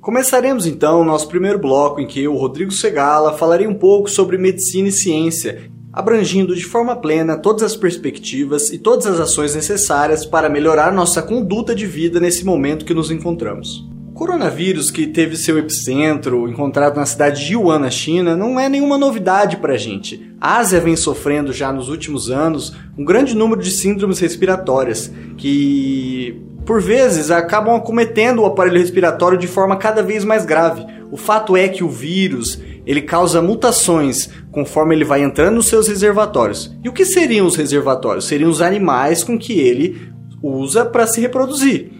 Começaremos então o nosso primeiro bloco em que eu, Rodrigo Segala, falarei um pouco sobre medicina e ciência, abrangindo de forma plena todas as perspectivas e todas as ações necessárias para melhorar nossa conduta de vida nesse momento que nos encontramos. O coronavírus, que teve seu epicentro encontrado na cidade de Wuhan, na China, não é nenhuma novidade para a gente. A Ásia vem sofrendo já nos últimos anos um grande número de síndromes respiratórias que por vezes acabam acometendo o aparelho respiratório de forma cada vez mais grave. O fato é que o vírus ele causa mutações conforme ele vai entrando nos seus reservatórios. E o que seriam os reservatórios? Seriam os animais com que ele usa para se reproduzir.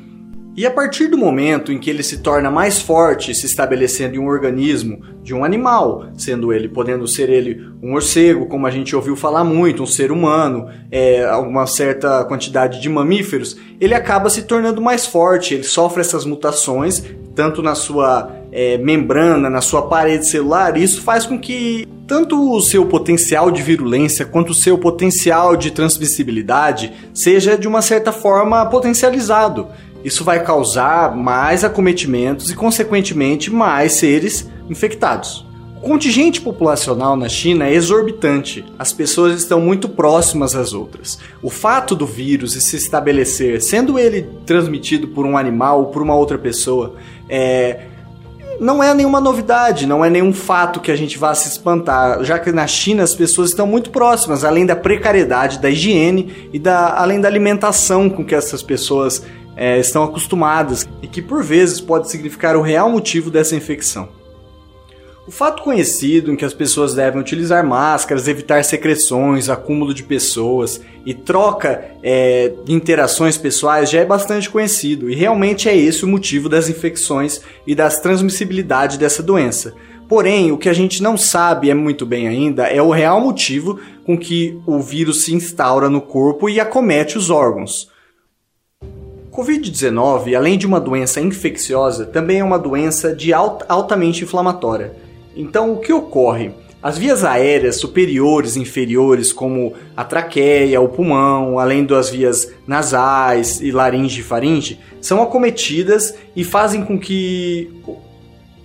E a partir do momento em que ele se torna mais forte, se estabelecendo em um organismo de um animal, sendo ele, podendo ser ele um morcego, como a gente ouviu falar muito, um ser humano, é, alguma certa quantidade de mamíferos, ele acaba se tornando mais forte, ele sofre essas mutações, tanto na sua é, membrana, na sua parede celular, e isso faz com que tanto o seu potencial de virulência quanto o seu potencial de transmissibilidade seja de uma certa forma potencializado. Isso vai causar mais acometimentos e, consequentemente, mais seres infectados. O contingente populacional na China é exorbitante. As pessoas estão muito próximas às outras. O fato do vírus se estabelecer, sendo ele transmitido por um animal ou por uma outra pessoa, é, não é nenhuma novidade, não é nenhum fato que a gente vá se espantar, já que na China as pessoas estão muito próximas, além da precariedade da higiene e da, além da alimentação com que essas pessoas é, estão acostumadas e que por vezes pode significar o real motivo dessa infecção. O fato conhecido em que as pessoas devem utilizar máscaras, evitar secreções, acúmulo de pessoas e troca é, de interações pessoais já é bastante conhecido e realmente é esse o motivo das infecções e das transmissibilidade dessa doença. Porém, o que a gente não sabe é muito bem ainda é o real motivo com que o vírus se instaura no corpo e acomete os órgãos. Covid-19, além de uma doença infecciosa, também é uma doença de alt altamente inflamatória. Então, o que ocorre? As vias aéreas superiores e inferiores, como a traqueia, o pulmão, além das vias nasais e laringe e faringe, são acometidas e fazem com que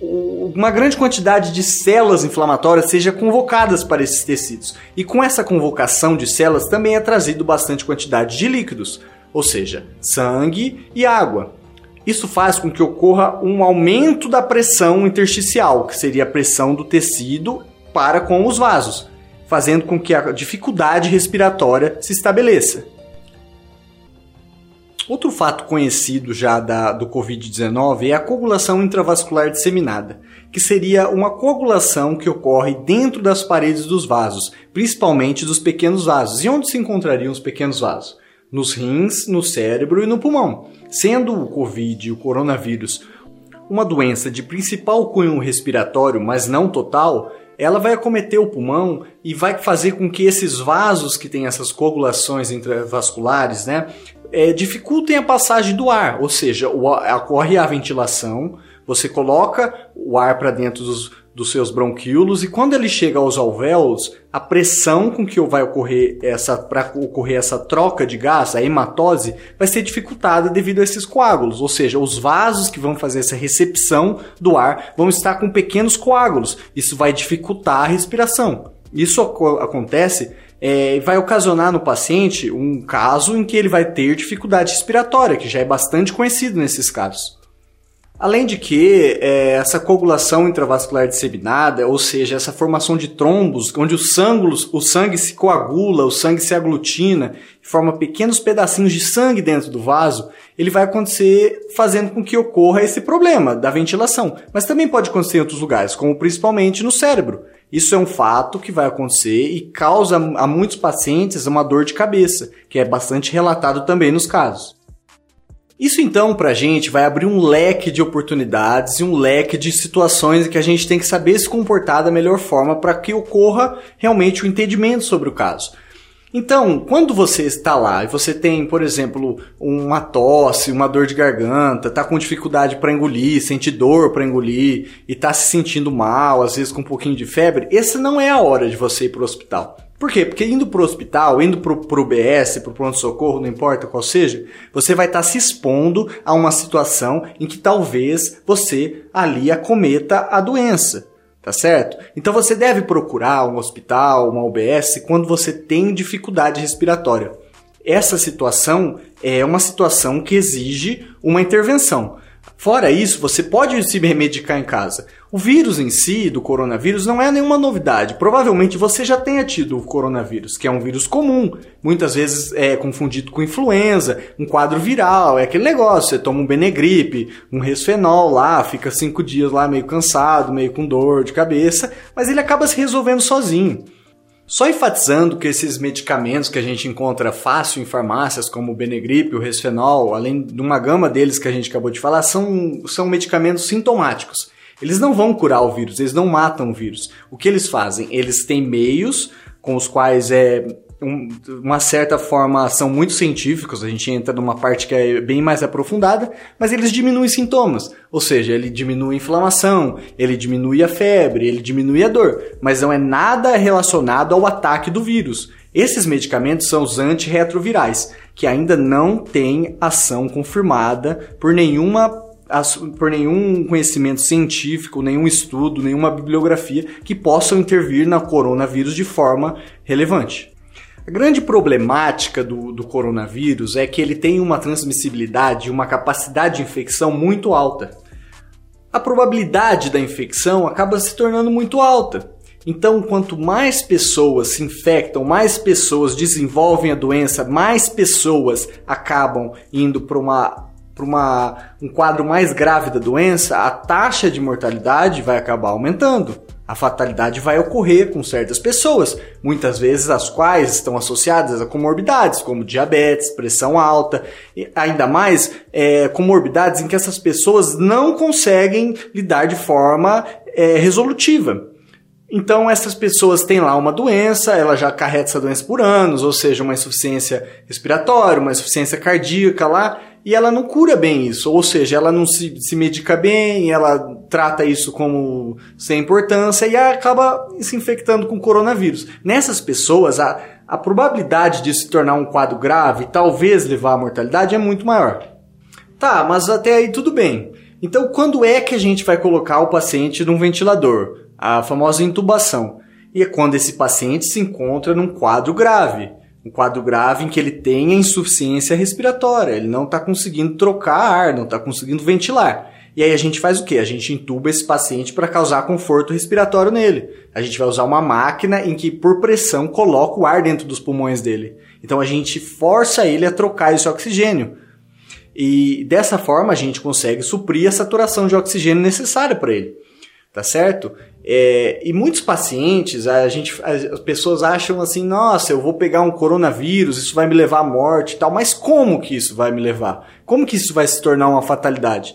uma grande quantidade de células inflamatórias seja convocadas para esses tecidos. E com essa convocação de células também é trazido bastante quantidade de líquidos, ou seja, sangue e água. Isso faz com que ocorra um aumento da pressão intersticial, que seria a pressão do tecido para com os vasos, fazendo com que a dificuldade respiratória se estabeleça. Outro fato conhecido já da, do Covid-19 é a coagulação intravascular disseminada, que seria uma coagulação que ocorre dentro das paredes dos vasos, principalmente dos pequenos vasos. E onde se encontrariam os pequenos vasos? Nos rins, no cérebro e no pulmão. Sendo o Covid, o coronavírus, uma doença de principal cunho respiratório, mas não total, ela vai acometer o pulmão e vai fazer com que esses vasos que têm essas coagulações intravasculares, né, é, dificultem a passagem do ar, ou seja, ocorre a ventilação, você coloca o ar para dentro dos, dos seus bronquíolos e quando ele chega aos alvéolos, a pressão com que vai ocorrer essa para ocorrer essa troca de gás, a hematose, vai ser dificultada devido a esses coágulos, ou seja, os vasos que vão fazer essa recepção do ar vão estar com pequenos coágulos. Isso vai dificultar a respiração. Isso acontece é, vai ocasionar no paciente um caso em que ele vai ter dificuldade respiratória, que já é bastante conhecido nesses casos. Além de que é, essa coagulação intravascular disseminada, ou seja, essa formação de trombos, onde os sangulos, o sangue se coagula, o sangue se aglutina e forma pequenos pedacinhos de sangue dentro do vaso, ele vai acontecer fazendo com que ocorra esse problema da ventilação. Mas também pode acontecer em outros lugares, como principalmente no cérebro. Isso é um fato que vai acontecer e causa a muitos pacientes uma dor de cabeça, que é bastante relatado também nos casos. Isso então para a gente vai abrir um leque de oportunidades e um leque de situações em que a gente tem que saber se comportar da melhor forma para que ocorra realmente o entendimento sobre o caso. Então, quando você está lá e você tem, por exemplo, uma tosse, uma dor de garganta, está com dificuldade para engolir, sente dor para engolir e está se sentindo mal, às vezes com um pouquinho de febre, essa não é a hora de você ir para o hospital. Por quê? Porque indo para o hospital, indo para o UBS, para o pronto-socorro, não importa qual seja, você vai estar tá se expondo a uma situação em que talvez você ali acometa a doença. Tá certo? Então você deve procurar um hospital, uma UBS, quando você tem dificuldade respiratória. Essa situação é uma situação que exige uma intervenção. Fora isso, você pode se remedicar em casa. O vírus em si, do coronavírus, não é nenhuma novidade. Provavelmente você já tenha tido o coronavírus, que é um vírus comum, muitas vezes é confundido com influenza, um quadro viral, é aquele negócio, você toma um Benegripe, um Resfenol lá, fica cinco dias lá meio cansado, meio com dor de cabeça, mas ele acaba se resolvendo sozinho. Só enfatizando que esses medicamentos que a gente encontra fácil em farmácias, como o Benegripe, o Resfenol, além de uma gama deles que a gente acabou de falar, são, são medicamentos sintomáticos. Eles não vão curar o vírus, eles não matam o vírus. O que eles fazem? Eles têm meios com os quais é um, uma certa forma são muito científicos, a gente entra numa parte que é bem mais aprofundada, mas eles diminuem sintomas. Ou seja, ele diminui a inflamação, ele diminui a febre, ele diminui a dor, mas não é nada relacionado ao ataque do vírus. Esses medicamentos são os antirretrovirais, que ainda não têm ação confirmada por nenhuma por nenhum conhecimento científico, nenhum estudo, nenhuma bibliografia que possam intervir na coronavírus de forma relevante. A grande problemática do, do coronavírus é que ele tem uma transmissibilidade, uma capacidade de infecção muito alta. A probabilidade da infecção acaba se tornando muito alta. Então, quanto mais pessoas se infectam, mais pessoas desenvolvem a doença, mais pessoas acabam indo para uma para um quadro mais grave da doença, a taxa de mortalidade vai acabar aumentando. A fatalidade vai ocorrer com certas pessoas, muitas vezes as quais estão associadas a comorbidades, como diabetes, pressão alta, e ainda mais é, comorbidades em que essas pessoas não conseguem lidar de forma é, resolutiva. Então, essas pessoas têm lá uma doença, ela já carrega essa doença por anos, ou seja, uma insuficiência respiratória, uma insuficiência cardíaca lá, e ela não cura bem isso, ou seja, ela não se, se medica bem, ela trata isso como sem importância e acaba se infectando com coronavírus. Nessas pessoas, a, a probabilidade de se tornar um quadro grave, talvez levar à mortalidade, é muito maior. Tá, mas até aí tudo bem. Então, quando é que a gente vai colocar o paciente num ventilador? A famosa intubação. E é quando esse paciente se encontra num quadro grave um quadro grave em que ele tem insuficiência respiratória, ele não está conseguindo trocar ar, não está conseguindo ventilar. E aí a gente faz o quê? A gente intuba esse paciente para causar conforto respiratório nele. A gente vai usar uma máquina em que, por pressão, coloca o ar dentro dos pulmões dele. Então a gente força ele a trocar esse oxigênio. E dessa forma a gente consegue suprir a saturação de oxigênio necessária para ele. Tá certo? É, e muitos pacientes, a gente, as pessoas acham assim, nossa, eu vou pegar um coronavírus, isso vai me levar à morte e tal. Mas como que isso vai me levar? Como que isso vai se tornar uma fatalidade?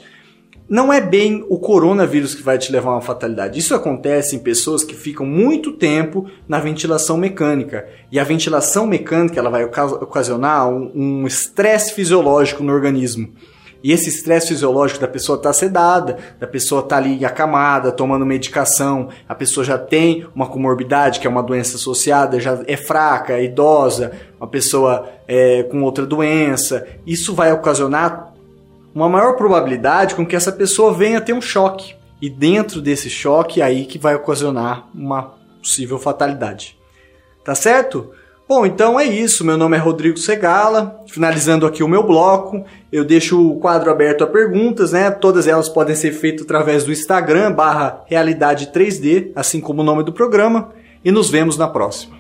Não é bem o coronavírus que vai te levar a uma fatalidade. Isso acontece em pessoas que ficam muito tempo na ventilação mecânica. E a ventilação mecânica ela vai ocasionar um estresse fisiológico no organismo. E esse estresse fisiológico da pessoa estar tá sedada, da pessoa estar tá ali acamada, tomando medicação, a pessoa já tem uma comorbidade, que é uma doença associada, já é fraca, é idosa, uma pessoa é, com outra doença, isso vai ocasionar uma maior probabilidade com que essa pessoa venha ter um choque. E dentro desse choque, é aí que vai ocasionar uma possível fatalidade. Tá certo? Bom, então é isso. Meu nome é Rodrigo Segala. Finalizando aqui o meu bloco, eu deixo o quadro aberto a perguntas, né? Todas elas podem ser feitas através do Instagram barra Realidade 3D, assim como o nome do programa. E nos vemos na próxima.